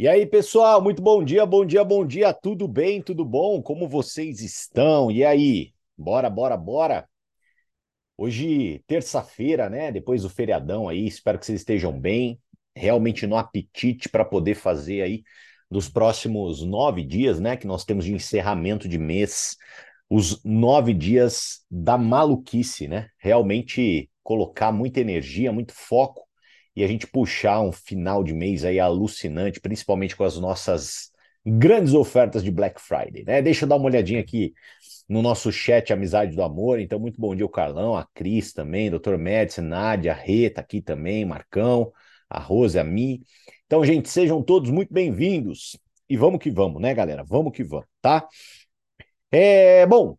E aí, pessoal, muito bom dia, bom dia, bom dia, tudo bem, tudo bom? Como vocês estão? E aí? Bora, bora, bora? Hoje, terça-feira, né? Depois do feriadão aí, espero que vocês estejam bem, realmente no apetite para poder fazer aí nos próximos nove dias, né? Que nós temos de encerramento de mês, os nove dias da maluquice, né? Realmente colocar muita energia, muito foco e a gente puxar um final de mês aí alucinante, principalmente com as nossas grandes ofertas de Black Friday, né? Deixa eu dar uma olhadinha aqui no nosso chat Amizade do Amor. Então, muito bom dia, o Carlão, a Cris também, Dr. Médici, Nádia, a Reta aqui também, Marcão, a Rose, a Mi. Então, gente, sejam todos muito bem-vindos. E vamos que vamos, né, galera? Vamos que vamos, tá? É, bom,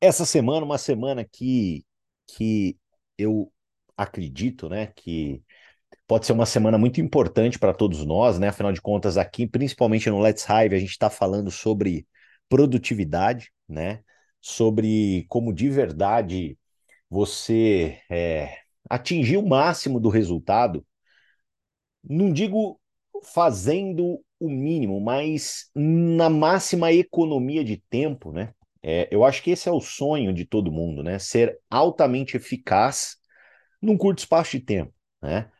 essa semana, uma semana que, que eu acredito, né, que pode ser uma semana muito importante para todos nós, né? Afinal de contas, aqui, principalmente no Let's Hive, a gente está falando sobre produtividade, né? Sobre como de verdade você é, atingir o máximo do resultado. Não digo fazendo o mínimo, mas na máxima economia de tempo, né? É, eu acho que esse é o sonho de todo mundo, né? Ser altamente eficaz num curto espaço de tempo, né?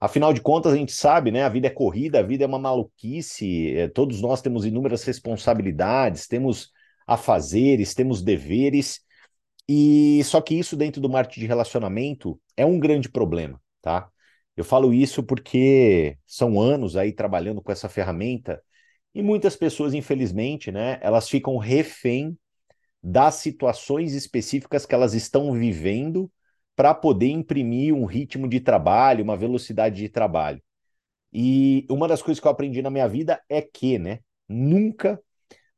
Afinal de contas, a gente sabe, né? A vida é corrida, a vida é uma maluquice, é, todos nós temos inúmeras responsabilidades, temos afazeres, temos deveres, e só que isso dentro do marketing de relacionamento é um grande problema, tá? Eu falo isso porque são anos aí trabalhando com essa ferramenta e muitas pessoas, infelizmente, né, elas ficam refém das situações específicas que elas estão vivendo para poder imprimir um ritmo de trabalho, uma velocidade de trabalho. E uma das coisas que eu aprendi na minha vida é que, né, nunca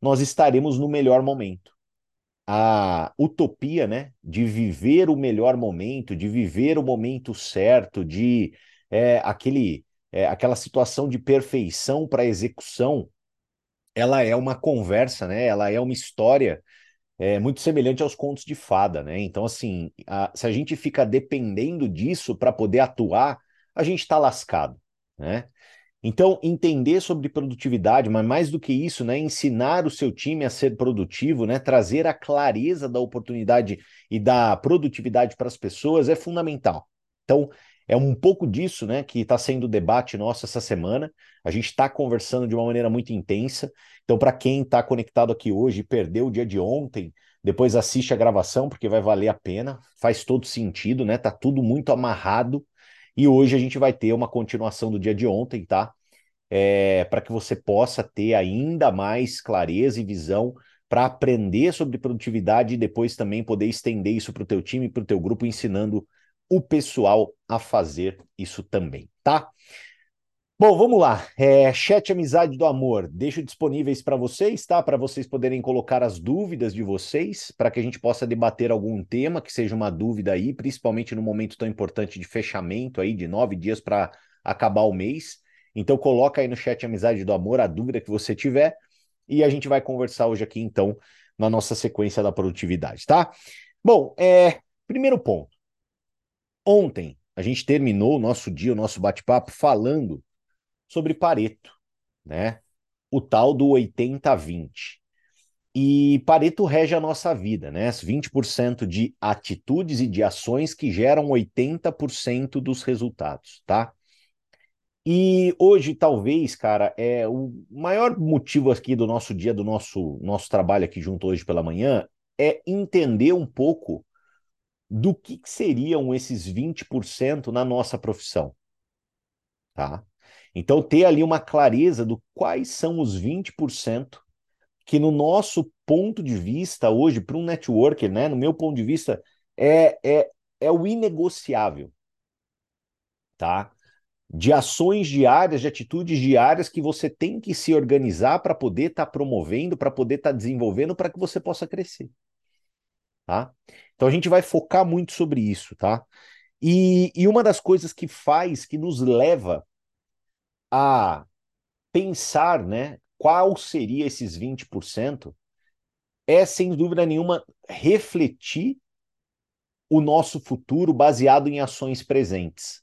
nós estaremos no melhor momento. A utopia, né, de viver o melhor momento, de viver o momento certo, de é, aquele, é, aquela situação de perfeição para execução, ela é uma conversa, né? Ela é uma história é muito semelhante aos contos de fada, né? Então, assim, a, se a gente fica dependendo disso para poder atuar, a gente está lascado, né? Então, entender sobre produtividade, mas mais do que isso, né, ensinar o seu time a ser produtivo, né, trazer a clareza da oportunidade e da produtividade para as pessoas é fundamental. Então, é um pouco disso né, que está sendo o debate nosso essa semana. A gente está conversando de uma maneira muito intensa. Então, para quem está conectado aqui hoje e perdeu o dia de ontem, depois assiste a gravação, porque vai valer a pena. Faz todo sentido, né? Tá tudo muito amarrado. E hoje a gente vai ter uma continuação do dia de ontem, tá? É, para que você possa ter ainda mais clareza e visão para aprender sobre produtividade e depois também poder estender isso para o teu time, para o teu grupo, ensinando o pessoal a fazer isso também, tá? Bom, vamos lá. É, chat Amizade do Amor, deixo disponíveis para vocês, tá? Para vocês poderem colocar as dúvidas de vocês, para que a gente possa debater algum tema que seja uma dúvida aí, principalmente no momento tão importante de fechamento aí, de nove dias para acabar o mês. Então coloca aí no chat Amizade do Amor a dúvida que você tiver e a gente vai conversar hoje aqui, então, na nossa sequência da produtividade, tá? Bom, é, primeiro ponto. Ontem a gente terminou o nosso dia, o nosso bate-papo, falando sobre Pareto, né? O tal do 80-20. E Pareto rege a nossa vida, né? 20% de atitudes e de ações que geram 80% dos resultados, tá? E hoje, talvez, cara, é o maior motivo aqui do nosso dia, do nosso, nosso trabalho aqui junto hoje pela manhã, é entender um pouco do que, que seriam esses 20% na nossa profissão. Tá? Então, ter ali uma clareza do quais são os 20% que, no nosso ponto de vista, hoje, para um networker, né, no meu ponto de vista, é, é, é o inegociável. Tá? De ações diárias, de atitudes diárias que você tem que se organizar para poder estar tá promovendo, para poder estar tá desenvolvendo, para que você possa crescer. Tá? Então a gente vai focar muito sobre isso, tá? E, e uma das coisas que faz, que nos leva a pensar, né, qual seria esses 20%, é sem dúvida nenhuma refletir o nosso futuro baseado em ações presentes.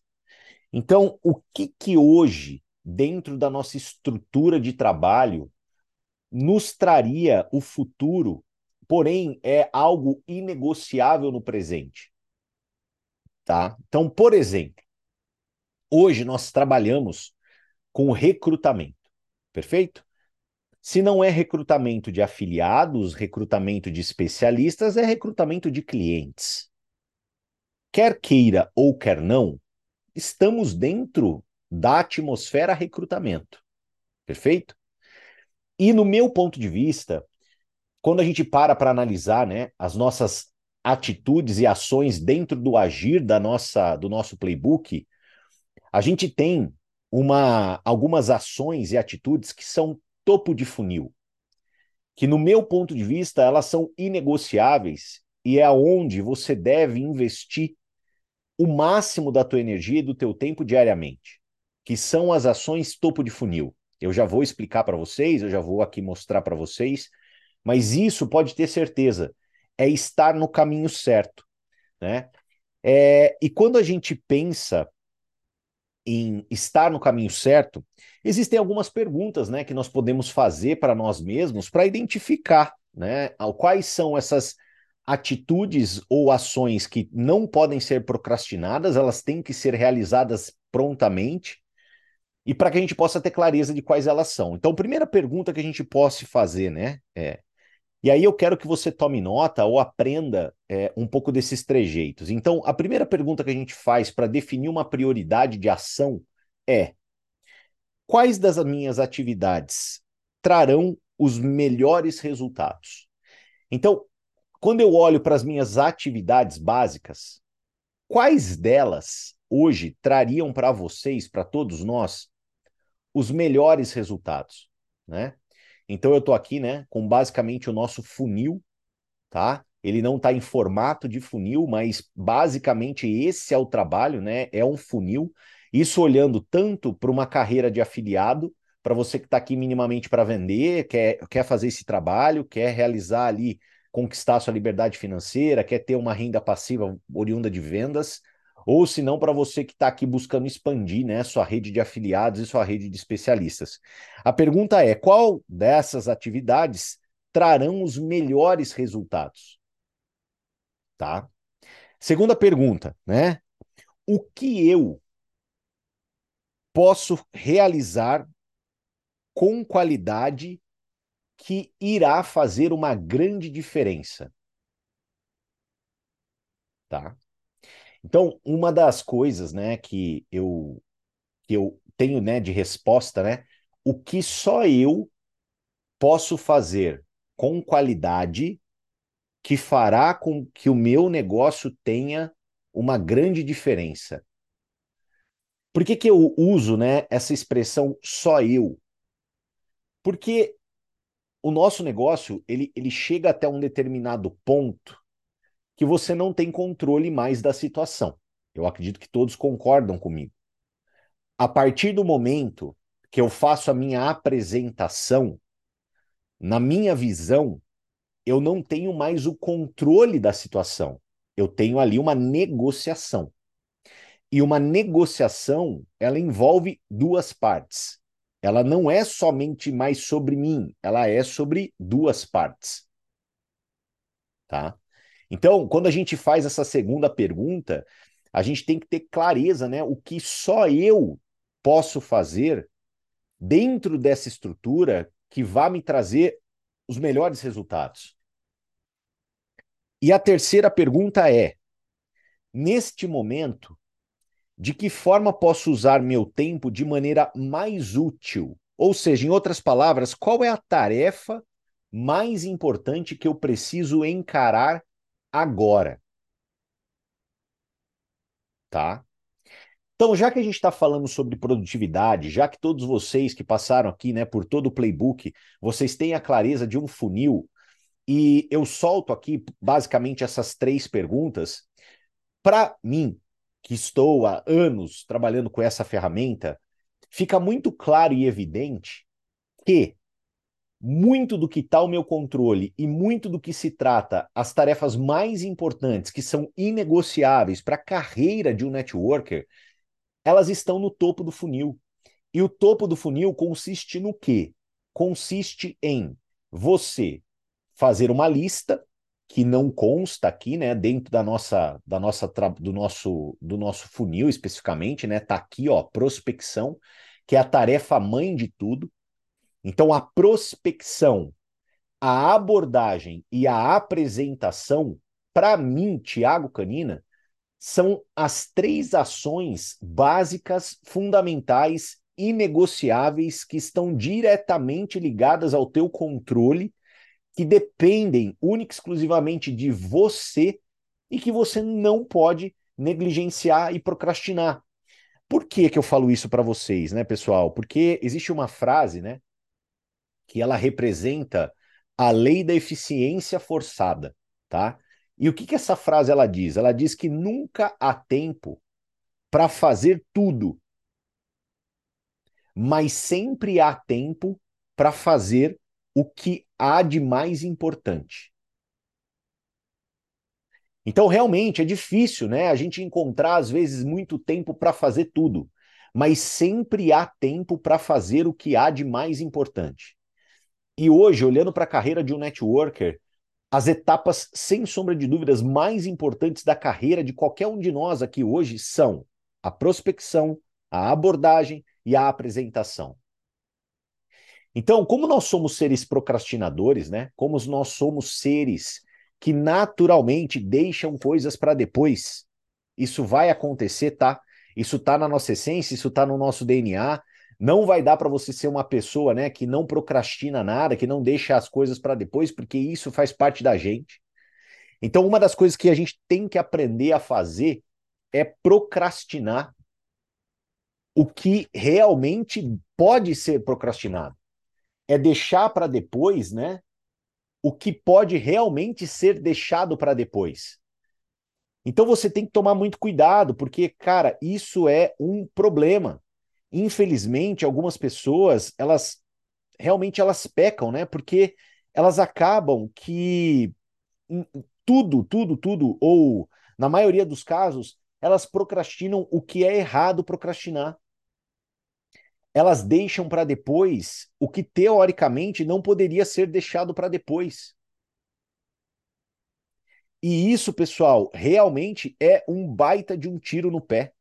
Então, o que que hoje dentro da nossa estrutura de trabalho nos traria o futuro, porém é algo inegociável no presente. Tá? Então, por exemplo, hoje nós trabalhamos com recrutamento, perfeito? Se não é recrutamento de afiliados, recrutamento de especialistas, é recrutamento de clientes. Quer queira ou quer não, estamos dentro da atmosfera recrutamento. Perfeito? E no meu ponto de vista, quando a gente para para analisar, né, as nossas atitudes e ações dentro do agir da nossa do nosso playbook, a gente tem uma algumas ações e atitudes que são topo de funil, que no meu ponto de vista elas são inegociáveis e é onde você deve investir o máximo da tua energia e do teu tempo diariamente, que são as ações topo de funil. Eu já vou explicar para vocês, eu já vou aqui mostrar para vocês, mas isso pode ter certeza, é estar no caminho certo, né? É, e quando a gente pensa em estar no caminho certo, existem algumas perguntas, né, que nós podemos fazer para nós mesmos para identificar, né, quais são essas atitudes ou ações que não podem ser procrastinadas, elas têm que ser realizadas prontamente e para que a gente possa ter clareza de quais elas são. Então, a primeira pergunta que a gente possa fazer, né, é e aí eu quero que você tome nota ou aprenda é, um pouco desses trejeitos. Então, a primeira pergunta que a gente faz para definir uma prioridade de ação é: quais das minhas atividades trarão os melhores resultados? Então, quando eu olho para as minhas atividades básicas, quais delas hoje trariam para vocês, para todos nós, os melhores resultados, né? Então eu estou aqui, né, com basicamente o nosso funil, tá? Ele não está em formato de funil, mas basicamente esse é o trabalho, né? É um funil. Isso olhando tanto para uma carreira de afiliado, para você que está aqui minimamente para vender, quer, quer fazer esse trabalho, quer realizar ali, conquistar sua liberdade financeira, quer ter uma renda passiva oriunda de vendas, ou se não, para você que está aqui buscando expandir né, sua rede de afiliados e sua rede de especialistas. A pergunta é: qual dessas atividades trarão os melhores resultados? Tá? Segunda pergunta, né? O que eu posso realizar com qualidade que irá fazer uma grande diferença? Tá? Então, uma das coisas, né, que eu que eu tenho, né, de resposta, né, o que só eu posso fazer com qualidade que fará com que o meu negócio tenha uma grande diferença. Por que, que eu uso né, essa expressão só eu? Porque o nosso negócio ele, ele chega até um determinado ponto que você não tem controle mais da situação. Eu acredito que todos concordam comigo. A partir do momento que eu faço a minha apresentação, na minha visão, eu não tenho mais o controle da situação. Eu tenho ali uma negociação. E uma negociação, ela envolve duas partes. Ela não é somente mais sobre mim, ela é sobre duas partes. Tá? Então, quando a gente faz essa segunda pergunta, a gente tem que ter clareza, né? O que só eu posso fazer dentro dessa estrutura que vai me trazer os melhores resultados. E a terceira pergunta é: neste momento, de que forma posso usar meu tempo de maneira mais útil? Ou seja, em outras palavras, qual é a tarefa mais importante que eu preciso encarar agora. Tá? Então, já que a gente está falando sobre produtividade, já que todos vocês que passaram aqui né, por todo o playbook, vocês têm a clareza de um funil, e eu solto aqui basicamente essas três perguntas, para mim, que estou há anos trabalhando com essa ferramenta, fica muito claro e evidente que muito do que está ao meu controle e muito do que se trata as tarefas mais importantes, que são inegociáveis para a carreira de um networker, elas estão no topo do funil. E o topo do funil consiste no quê? Consiste em você fazer uma lista que não consta aqui, né, dentro da nossa, da nossa do nosso do nosso funil especificamente, né, tá aqui, ó, prospecção, que é a tarefa mãe de tudo. Então a prospecção, a abordagem e a apresentação, para mim, Tiago Canina, são as três ações básicas, fundamentais, inegociáveis que estão diretamente ligadas ao teu controle que dependem única e exclusivamente de você e que você não pode negligenciar e procrastinar. Por que, que eu falo isso para vocês, né, pessoal? Porque existe uma frase, né, que ela representa a lei da eficiência forçada, tá? E o que, que essa frase ela diz? Ela diz que nunca há tempo para fazer tudo, mas sempre há tempo para fazer o que há de mais importante. Então, realmente, é difícil, né? A gente encontrar, às vezes, muito tempo para fazer tudo, mas sempre há tempo para fazer o que há de mais importante. E hoje, olhando para a carreira de um networker, as etapas, sem sombra de dúvidas, mais importantes da carreira de qualquer um de nós aqui hoje são a prospecção, a abordagem e a apresentação. Então, como nós somos seres procrastinadores, né? Como nós somos seres que naturalmente deixam coisas para depois, isso vai acontecer, tá? Isso tá na nossa essência, isso tá no nosso DNA. Não vai dar para você ser uma pessoa, né, que não procrastina nada, que não deixa as coisas para depois, porque isso faz parte da gente. Então, uma das coisas que a gente tem que aprender a fazer é procrastinar o que realmente pode ser procrastinado é deixar para depois, né? O que pode realmente ser deixado para depois. Então você tem que tomar muito cuidado, porque, cara, isso é um problema. Infelizmente, algumas pessoas, elas realmente elas pecam, né? Porque elas acabam que tudo, tudo, tudo, ou na maioria dos casos, elas procrastinam o que é errado procrastinar elas deixam para depois o que teoricamente não poderia ser deixado para depois. E isso, pessoal, realmente é um baita de um tiro no pé.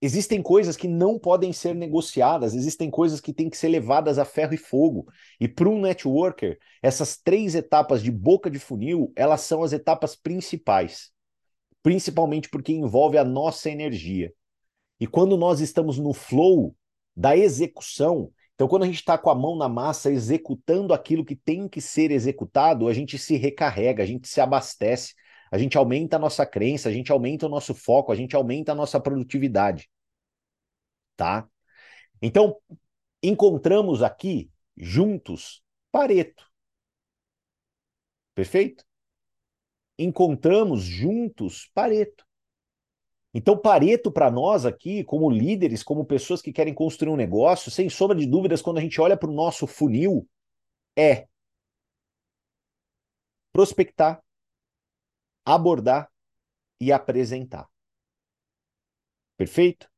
Existem coisas que não podem ser negociadas, existem coisas que têm que ser levadas a ferro e fogo. E para um networker, essas três etapas de boca de funil, elas são as etapas principais. Principalmente porque envolve a nossa energia. E quando nós estamos no flow da execução, então quando a gente está com a mão na massa executando aquilo que tem que ser executado, a gente se recarrega, a gente se abastece, a gente aumenta a nossa crença, a gente aumenta o nosso foco, a gente aumenta a nossa produtividade. Tá? Então, encontramos aqui juntos Pareto. Perfeito? Encontramos juntos Pareto. Então, Pareto, para nós aqui, como líderes, como pessoas que querem construir um negócio, sem sombra de dúvidas, quando a gente olha para o nosso funil, é prospectar, abordar e apresentar. Perfeito?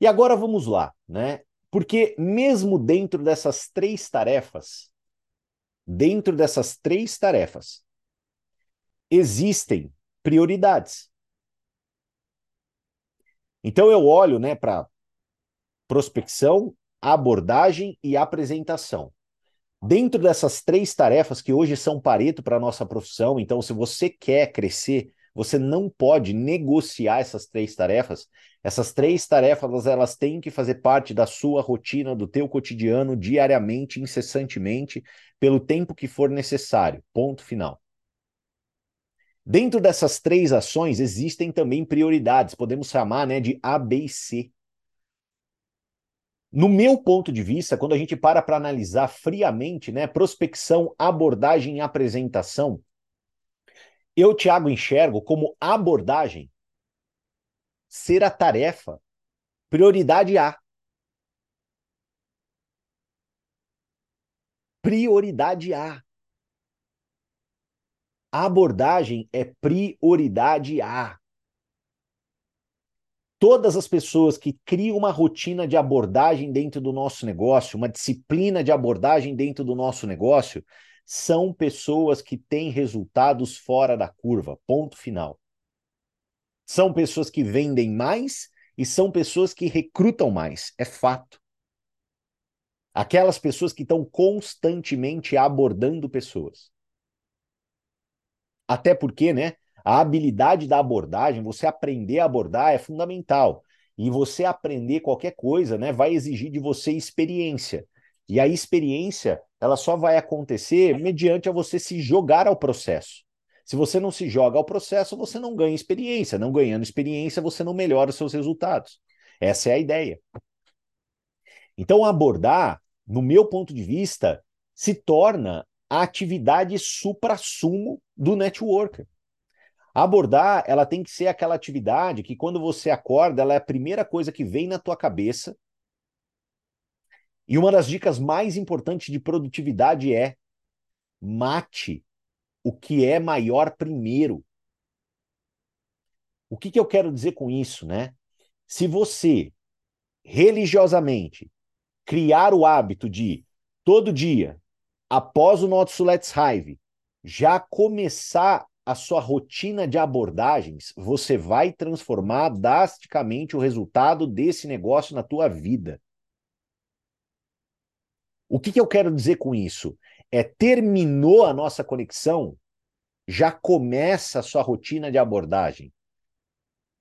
E agora vamos lá, né? Porque mesmo dentro dessas três tarefas, dentro dessas três tarefas, existem prioridades. Então eu olho né, para prospecção, abordagem e apresentação. Dentro dessas três tarefas que hoje são pareto para a nossa profissão, então se você quer crescer, você não pode negociar essas três tarefas. Essas três tarefas elas têm que fazer parte da sua rotina, do teu cotidiano, diariamente, incessantemente, pelo tempo que for necessário. Ponto final. Dentro dessas três ações existem também prioridades, podemos chamar né, de A, B e C. No meu ponto de vista, quando a gente para para analisar friamente, né, prospecção, abordagem e apresentação, eu, Tiago, enxergo como abordagem ser a tarefa prioridade A. Prioridade A. A abordagem é prioridade A. Todas as pessoas que criam uma rotina de abordagem dentro do nosso negócio, uma disciplina de abordagem dentro do nosso negócio, são pessoas que têm resultados fora da curva. Ponto final. São pessoas que vendem mais e são pessoas que recrutam mais. É fato. Aquelas pessoas que estão constantemente abordando pessoas. Até porque, né? A habilidade da abordagem, você aprender a abordar é fundamental. E você aprender qualquer coisa, né, vai exigir de você experiência. E a experiência, ela só vai acontecer mediante a você se jogar ao processo. Se você não se joga ao processo, você não ganha experiência. Não ganhando experiência, você não melhora os seus resultados. Essa é a ideia. Então, abordar, no meu ponto de vista, se torna a atividade supra-sumo do networker. Abordar, ela tem que ser aquela atividade que quando você acorda, ela é a primeira coisa que vem na tua cabeça. E uma das dicas mais importantes de produtividade é mate o que é maior primeiro. O que, que eu quero dizer com isso, né? Se você religiosamente criar o hábito de todo dia, após o nosso Let's Hive, já começar a sua rotina de abordagens, você vai transformar drasticamente o resultado desse negócio na tua vida. O que, que eu quero dizer com isso? É terminou a nossa conexão, já começa a sua rotina de abordagem.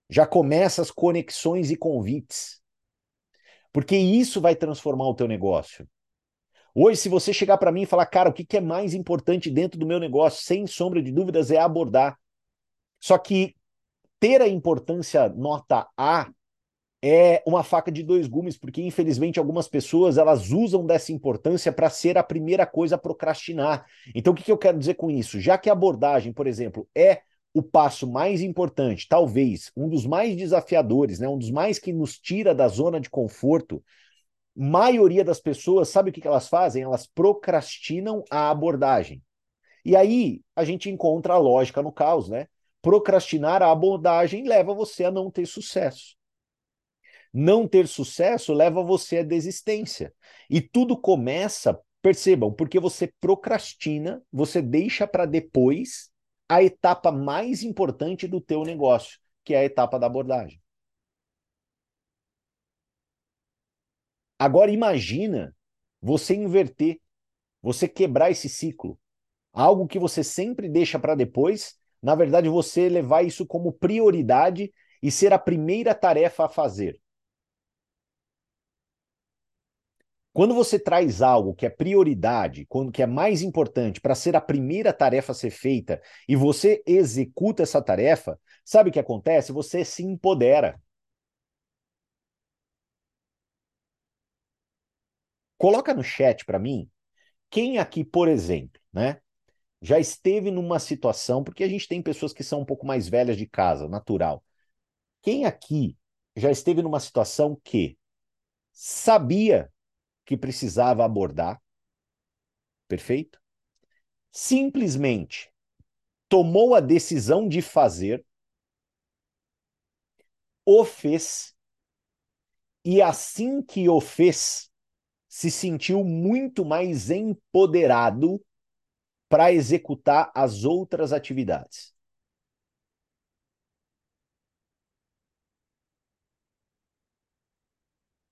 Já começa as conexões e convites. Porque isso vai transformar o teu negócio. Hoje, se você chegar para mim e falar, cara, o que, é mais importante dentro do meu negócio, sem sombra de dúvidas, é abordar. Só que ter a importância nota A é uma faca de dois gumes, porque infelizmente algumas pessoas elas usam dessa importância para ser a primeira coisa a procrastinar. Então, o que, que eu quero dizer com isso? Já que a abordagem, por exemplo, é o passo mais importante, talvez um dos mais desafiadores, né, um dos mais que nos tira da zona de conforto, maioria das pessoas, sabe o que, elas fazem? Elas procrastinam a abordagem. E aí a gente encontra a lógica no caos, né? Procrastinar a abordagem leva você a não ter sucesso. Não ter sucesso leva você à desistência. E tudo começa, percebam, porque você procrastina, você deixa para depois a etapa mais importante do teu negócio, que é a etapa da abordagem. Agora imagina você inverter, você quebrar esse ciclo. Algo que você sempre deixa para depois, na verdade você levar isso como prioridade e ser a primeira tarefa a fazer. Quando você traz algo que é prioridade, quando que é mais importante para ser a primeira tarefa a ser feita e você executa essa tarefa, sabe o que acontece? Você se empodera. Coloca no chat para mim quem aqui, por exemplo, né, já esteve numa situação, porque a gente tem pessoas que são um pouco mais velhas de casa, natural. Quem aqui já esteve numa situação que sabia que precisava abordar, perfeito? Simplesmente tomou a decisão de fazer, o fez, e assim que o fez, se sentiu muito mais empoderado para executar as outras atividades.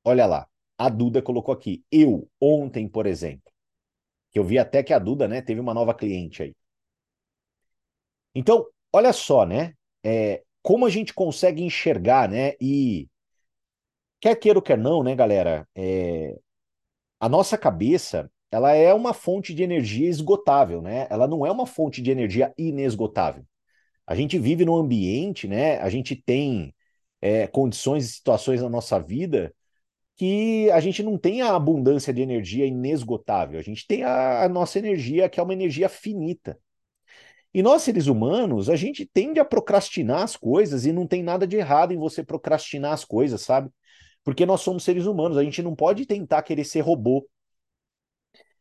Olha lá, a Duda colocou aqui. Eu, ontem, por exemplo, que eu vi até que a Duda né, teve uma nova cliente aí. Então, olha só, né? É, como a gente consegue enxergar, né? E quer queira ou quer não, né, galera? É, a nossa cabeça ela é uma fonte de energia esgotável, né? Ela não é uma fonte de energia inesgotável. A gente vive num ambiente, né? A gente tem é, condições e situações na nossa vida que a gente não tem a abundância de energia inesgotável. A gente tem a, a nossa energia que é uma energia finita. E nós, seres humanos, a gente tende a procrastinar as coisas e não tem nada de errado em você procrastinar as coisas, sabe? Porque nós somos seres humanos, a gente não pode tentar querer ser robô.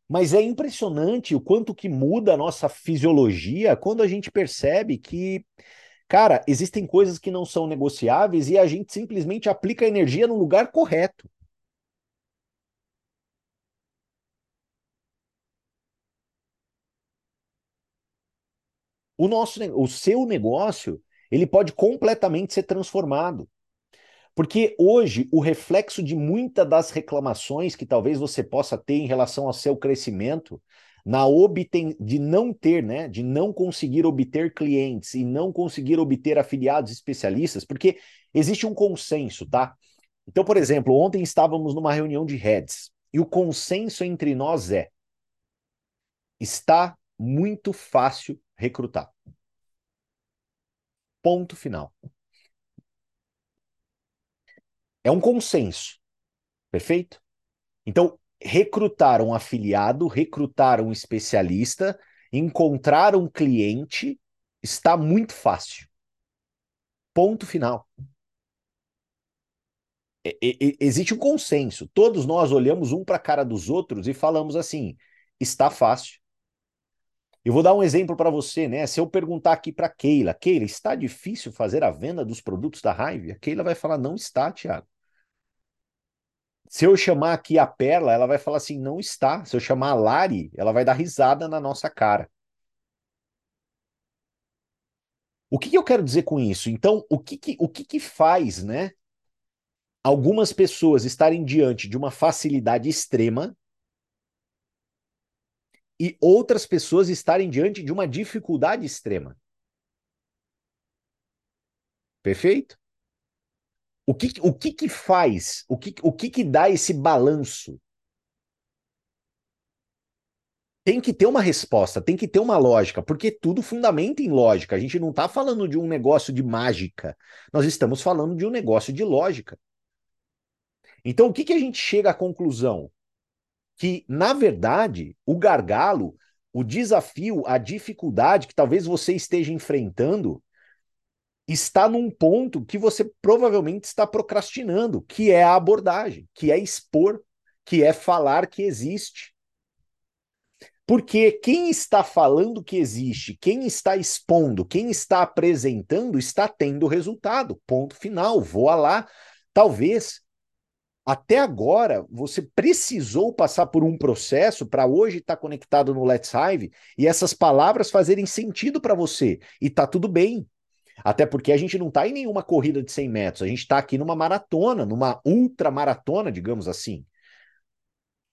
Mas é impressionante o quanto que muda a nossa fisiologia quando a gente percebe que, Cara, existem coisas que não são negociáveis e a gente simplesmente aplica a energia no lugar correto. O nosso, o seu negócio, ele pode completamente ser transformado. Porque hoje o reflexo de muitas das reclamações que talvez você possa ter em relação ao seu crescimento, na obten de não ter, né, de não conseguir obter clientes e não conseguir obter afiliados especialistas, porque existe um consenso, tá? Então, por exemplo, ontem estávamos numa reunião de heads e o consenso entre nós é: está muito fácil recrutar. Ponto final. É um consenso. Perfeito? Então, recrutar um afiliado, recrutar um especialista, encontrar um cliente está muito fácil. Ponto final. existe um consenso. Todos nós olhamos um para a cara dos outros e falamos assim: está fácil. Eu vou dar um exemplo para você, né? Se eu perguntar aqui para Keila, Keila, está difícil fazer a venda dos produtos da Hive? A Keila vai falar: não está, Tiago. Se eu chamar aqui a Perla, ela vai falar assim, não está. Se eu chamar a Lari, ela vai dar risada na nossa cara. O que, que eu quero dizer com isso? Então, o que, que, o que, que faz, né? Algumas pessoas estarem diante de uma facilidade extrema e outras pessoas estarem diante de uma dificuldade extrema. Perfeito? O que, o que, que faz? O que, o que, que dá esse balanço? Tem que ter uma resposta, tem que ter uma lógica, porque tudo fundamenta em lógica. A gente não está falando de um negócio de mágica, nós estamos falando de um negócio de lógica. Então, o que, que a gente chega à conclusão? Que, na verdade, o gargalo, o desafio, a dificuldade que talvez você esteja enfrentando está num ponto que você provavelmente está procrastinando, que é a abordagem, que é expor, que é falar que existe. Porque quem está falando que existe, quem está expondo, quem está apresentando, está tendo resultado. Ponto final. Voa lá. Talvez até agora você precisou passar por um processo para hoje estar tá conectado no Let's Hive e essas palavras fazerem sentido para você. E tá tudo bem. Até porque a gente não está em nenhuma corrida de 100 metros, a gente está aqui numa maratona, numa ultramaratona, digamos assim.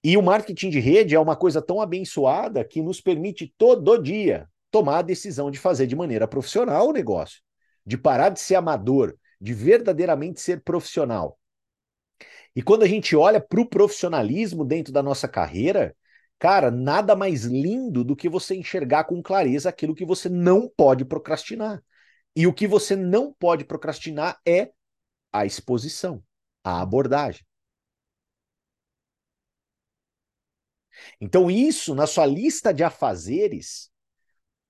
E o marketing de rede é uma coisa tão abençoada que nos permite todo dia tomar a decisão de fazer de maneira profissional o negócio, de parar de ser amador, de verdadeiramente ser profissional. E quando a gente olha para o profissionalismo dentro da nossa carreira, cara, nada mais lindo do que você enxergar com clareza aquilo que você não pode procrastinar. E o que você não pode procrastinar é a exposição, a abordagem. Então, isso na sua lista de afazeres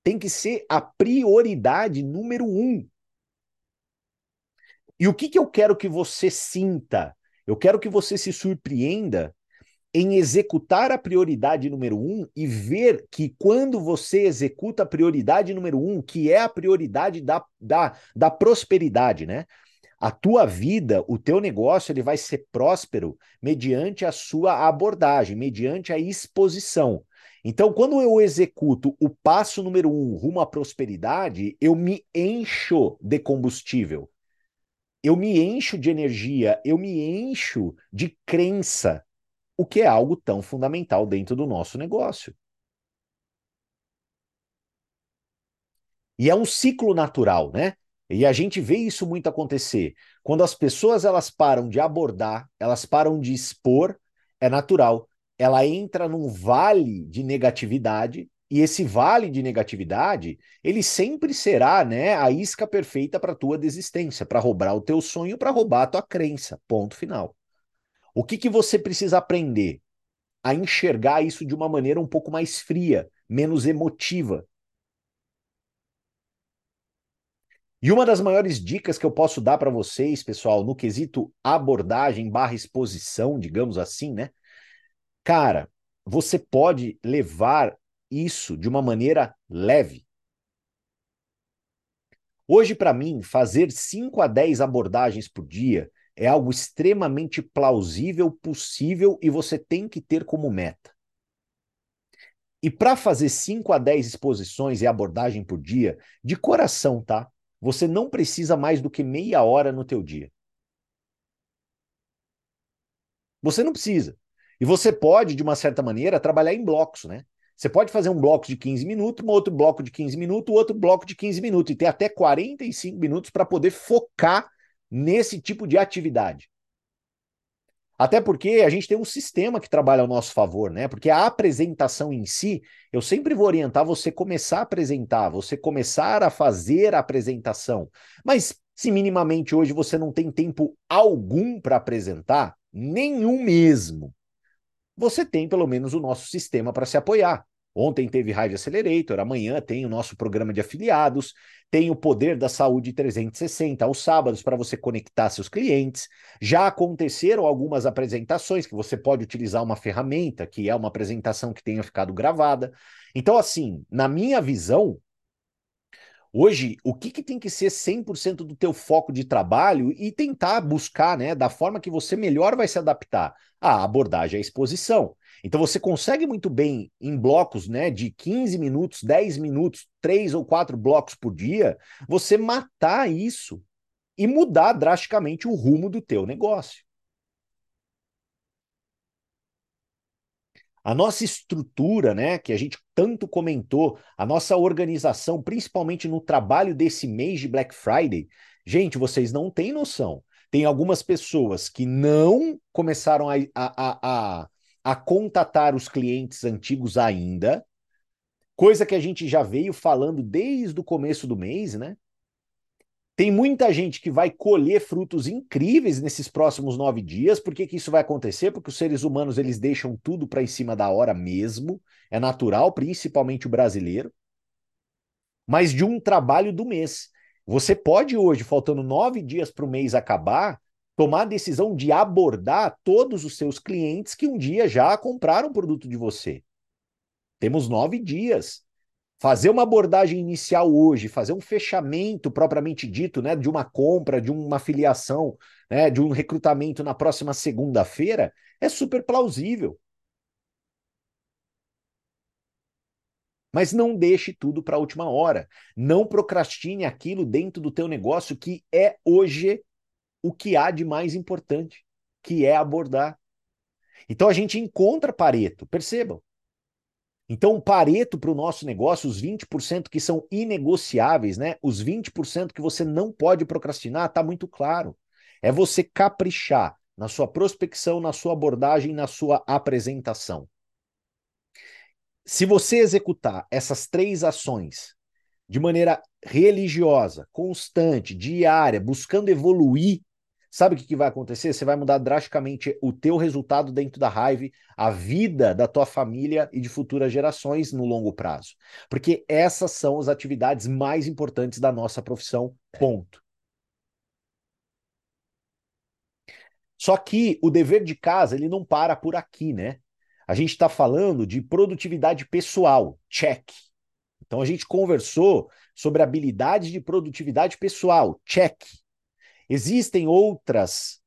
tem que ser a prioridade número um. E o que, que eu quero que você sinta? Eu quero que você se surpreenda em executar a prioridade número um e ver que quando você executa a prioridade número um, que é a prioridade da, da, da prosperidade, né? A tua vida, o teu negócio, ele vai ser próspero mediante a sua abordagem, mediante a exposição. Então, quando eu executo o passo número um rumo à prosperidade, eu me encho de combustível, eu me encho de energia, eu me encho de crença, o que é algo tão fundamental dentro do nosso negócio. E é um ciclo natural, né? E a gente vê isso muito acontecer. Quando as pessoas elas param de abordar, elas param de expor, é natural. Ela entra num vale de negatividade e esse vale de negatividade, ele sempre será, né, a isca perfeita para tua desistência, para roubar o teu sonho, para roubar a tua crença. Ponto final. O que, que você precisa aprender? A enxergar isso de uma maneira um pouco mais fria, menos emotiva. E uma das maiores dicas que eu posso dar para vocês, pessoal, no quesito abordagem barra exposição, digamos assim, né? Cara, você pode levar isso de uma maneira leve. Hoje, para mim, fazer 5 a 10 abordagens por dia é algo extremamente plausível, possível e você tem que ter como meta. E para fazer 5 a 10 exposições e abordagem por dia, de coração, tá? Você não precisa mais do que meia hora no teu dia. Você não precisa. E você pode, de uma certa maneira, trabalhar em blocos, né? Você pode fazer um bloco de 15 minutos, um outro bloco de 15 minutos, outro bloco de 15 minutos, e ter até 45 minutos para poder focar nesse tipo de atividade. Até porque a gente tem um sistema que trabalha ao nosso favor, né? Porque a apresentação em si, eu sempre vou orientar você começar a apresentar, você começar a fazer a apresentação. Mas se minimamente hoje você não tem tempo algum para apresentar, nenhum mesmo, você tem pelo menos o nosso sistema para se apoiar. Ontem teve Hive Accelerator, amanhã tem o nosso programa de afiliados, tem o Poder da Saúde 360 aos sábados para você conectar seus clientes. Já aconteceram algumas apresentações que você pode utilizar uma ferramenta, que é uma apresentação que tenha ficado gravada. Então, assim, na minha visão, Hoje, o que, que tem que ser 100% do teu foco de trabalho e tentar buscar, né, da forma que você melhor vai se adaptar? A abordagem, a exposição. Então você consegue muito bem em blocos, né, de 15 minutos, 10 minutos, três ou quatro blocos por dia, você matar isso e mudar drasticamente o rumo do teu negócio. A nossa estrutura, né, que a gente tanto comentou, a nossa organização, principalmente no trabalho desse mês de Black Friday, gente, vocês não têm noção. Tem algumas pessoas que não começaram a, a, a, a contatar os clientes antigos ainda, coisa que a gente já veio falando desde o começo do mês, né? Tem muita gente que vai colher frutos incríveis nesses próximos nove dias. Por que, que isso vai acontecer? Porque os seres humanos eles deixam tudo para em cima da hora mesmo. É natural, principalmente o brasileiro. Mas de um trabalho do mês. Você pode hoje, faltando nove dias para o mês acabar, tomar a decisão de abordar todos os seus clientes que um dia já compraram produto de você. Temos nove dias fazer uma abordagem inicial hoje, fazer um fechamento propriamente dito, né, de uma compra, de uma filiação, né, de um recrutamento na próxima segunda-feira, é super plausível. Mas não deixe tudo para a última hora. Não procrastine aquilo dentro do teu negócio que é hoje o que há de mais importante, que é abordar. Então a gente encontra Pareto, percebam. Então, o Pareto para o nosso negócio, os 20% que são inegociáveis, né? Os 20% que você não pode procrastinar, está muito claro. É você caprichar na sua prospecção, na sua abordagem, na sua apresentação. Se você executar essas três ações de maneira religiosa, constante, diária, buscando evoluir Sabe o que, que vai acontecer? Você vai mudar drasticamente o teu resultado dentro da Hive, a vida da tua família e de futuras gerações no longo prazo. Porque essas são as atividades mais importantes da nossa profissão, ponto. Só que o dever de casa, ele não para por aqui, né? A gente está falando de produtividade pessoal, check. Então a gente conversou sobre habilidades de produtividade pessoal, check. Existem outras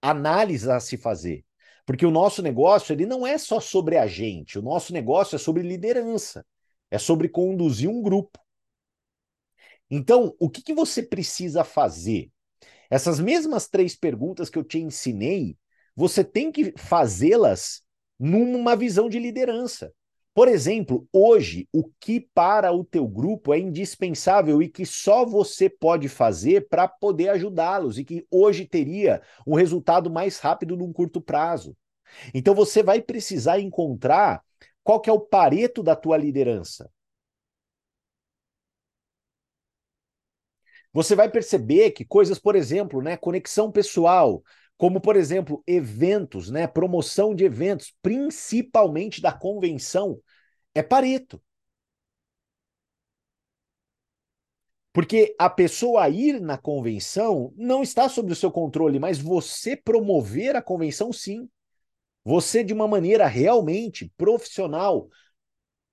análises a se fazer. Porque o nosso negócio ele não é só sobre a gente, o nosso negócio é sobre liderança, é sobre conduzir um grupo. Então, o que, que você precisa fazer? Essas mesmas três perguntas que eu te ensinei, você tem que fazê-las numa visão de liderança. Por exemplo, hoje, o que para o teu grupo é indispensável e que só você pode fazer para poder ajudá-los e que hoje teria um resultado mais rápido num curto prazo. Então você vai precisar encontrar qual que é o pareto da tua liderança. Você vai perceber que coisas, por exemplo, né, conexão pessoal, como por exemplo, eventos, né, promoção de eventos, principalmente da convenção, é Pareto. Porque a pessoa ir na convenção não está sob o seu controle, mas você promover a convenção, sim. Você, de uma maneira realmente profissional,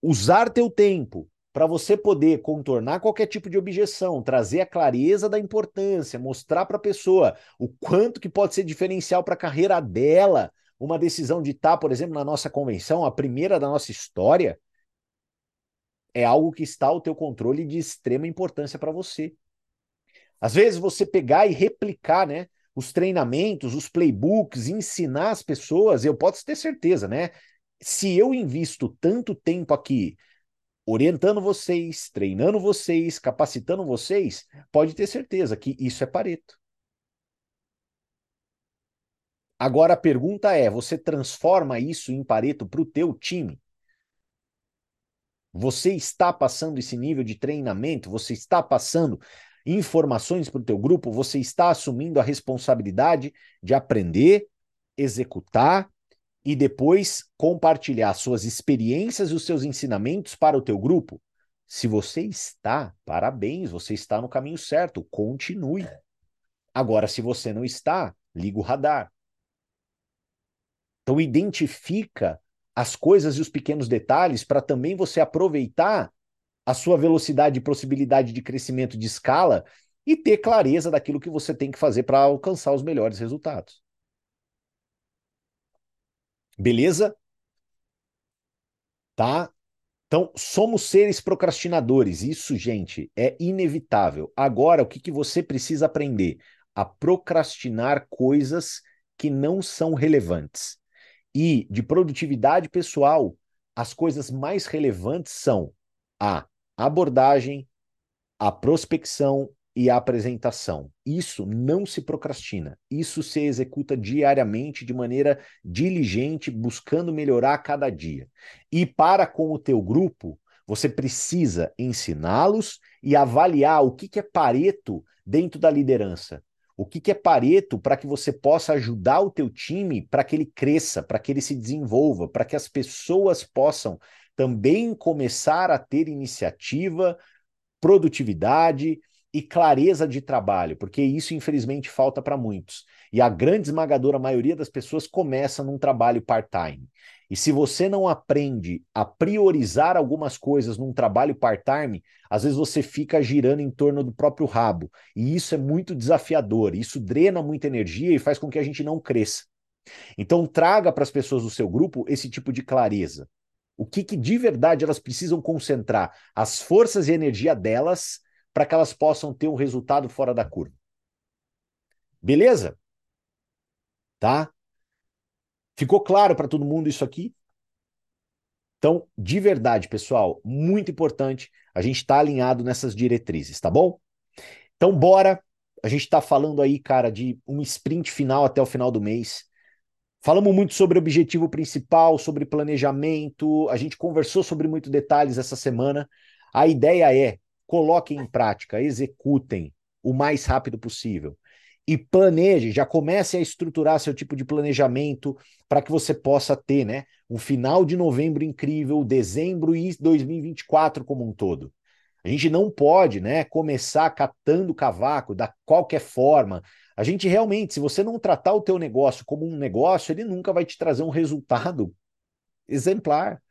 usar teu tempo, para você poder contornar qualquer tipo de objeção, trazer a clareza da importância, mostrar para a pessoa o quanto que pode ser diferencial para a carreira dela, uma decisão de estar, por exemplo, na nossa convenção, a primeira da nossa história, é algo que está ao teu controle de extrema importância para você. Às vezes você pegar e replicar, né, os treinamentos, os playbooks, ensinar as pessoas, eu posso ter certeza, né? Se eu invisto tanto tempo aqui orientando vocês, treinando vocês, capacitando vocês, pode ter certeza que isso é Pareto. Agora a pergunta é: você transforma isso em Pareto para o teu time? Você está passando esse nível de treinamento? Você está passando informações para o teu grupo? Você está assumindo a responsabilidade de aprender, executar e depois compartilhar suas experiências e os seus ensinamentos para o teu grupo? Se você está, parabéns, você está no caminho certo, continue. Agora, se você não está, liga o radar. Então, identifica as coisas e os pequenos detalhes para também você aproveitar a sua velocidade e possibilidade de crescimento de escala e ter clareza daquilo que você tem que fazer para alcançar os melhores resultados. Beleza? Tá? Então, somos seres procrastinadores. Isso, gente, é inevitável. Agora, o que, que você precisa aprender? A procrastinar coisas que não são relevantes. E de produtividade pessoal, as coisas mais relevantes são a abordagem, a prospecção e a apresentação. Isso não se procrastina. Isso se executa diariamente de maneira diligente, buscando melhorar a cada dia. E para com o teu grupo, você precisa ensiná-los e avaliar o que, que é Pareto dentro da liderança. O que, que é Pareto para que você possa ajudar o teu time para que ele cresça, para que ele se desenvolva, para que as pessoas possam também começar a ter iniciativa, produtividade e clareza de trabalho, porque isso infelizmente falta para muitos. E a grande esmagadora maioria das pessoas começa num trabalho part-time. E se você não aprende a priorizar algumas coisas num trabalho part-time, às vezes você fica girando em torno do próprio rabo. E isso é muito desafiador, isso drena muita energia e faz com que a gente não cresça. Então traga para as pessoas do seu grupo esse tipo de clareza. O que, que de verdade elas precisam concentrar as forças e energia delas para que elas possam ter um resultado fora da curva. Beleza? Tá? Ficou claro para todo mundo isso aqui? Então, de verdade, pessoal, muito importante a gente estar tá alinhado nessas diretrizes, tá bom? Então, bora. A gente está falando aí, cara, de um sprint final até o final do mês. Falamos muito sobre objetivo principal, sobre planejamento, a gente conversou sobre muitos detalhes essa semana. A ideia é coloquem em prática, executem o mais rápido possível. E planeje, já comece a estruturar seu tipo de planejamento para que você possa ter né, um final de novembro incrível, dezembro e 2024 como um todo. A gente não pode né, começar catando cavaco da qualquer forma, a gente realmente, se você não tratar o teu negócio como um negócio, ele nunca vai te trazer um resultado exemplar.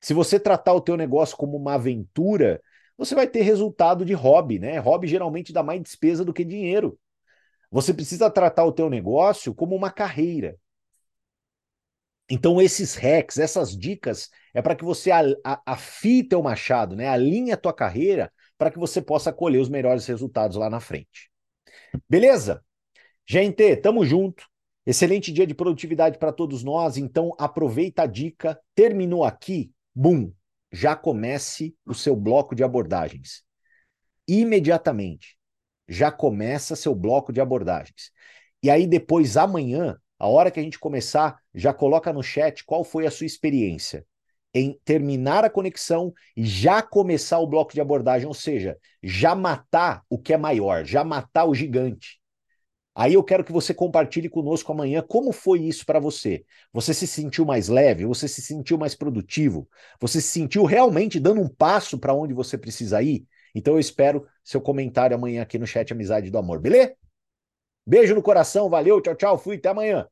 Se você tratar o teu negócio como uma aventura, você vai ter resultado de hobby, né? Hobby geralmente dá mais despesa do que dinheiro. Você precisa tratar o teu negócio como uma carreira. Então esses hacks, essas dicas, é para que você afie teu machado, né? Alinhe a tua carreira para que você possa colher os melhores resultados lá na frente. Beleza? Gente, tamo junto. Excelente dia de produtividade para todos nós. Então, aproveita a dica. Terminou aqui, bum, já comece o seu bloco de abordagens. Imediatamente, já começa seu bloco de abordagens. E aí, depois, amanhã, a hora que a gente começar, já coloca no chat qual foi a sua experiência em terminar a conexão e já começar o bloco de abordagem, ou seja, já matar o que é maior, já matar o gigante. Aí eu quero que você compartilhe conosco amanhã como foi isso para você. Você se sentiu mais leve? Você se sentiu mais produtivo? Você se sentiu realmente dando um passo para onde você precisa ir? Então eu espero seu comentário amanhã aqui no chat Amizade do Amor, beleza? Beijo no coração, valeu, tchau, tchau, fui, até amanhã.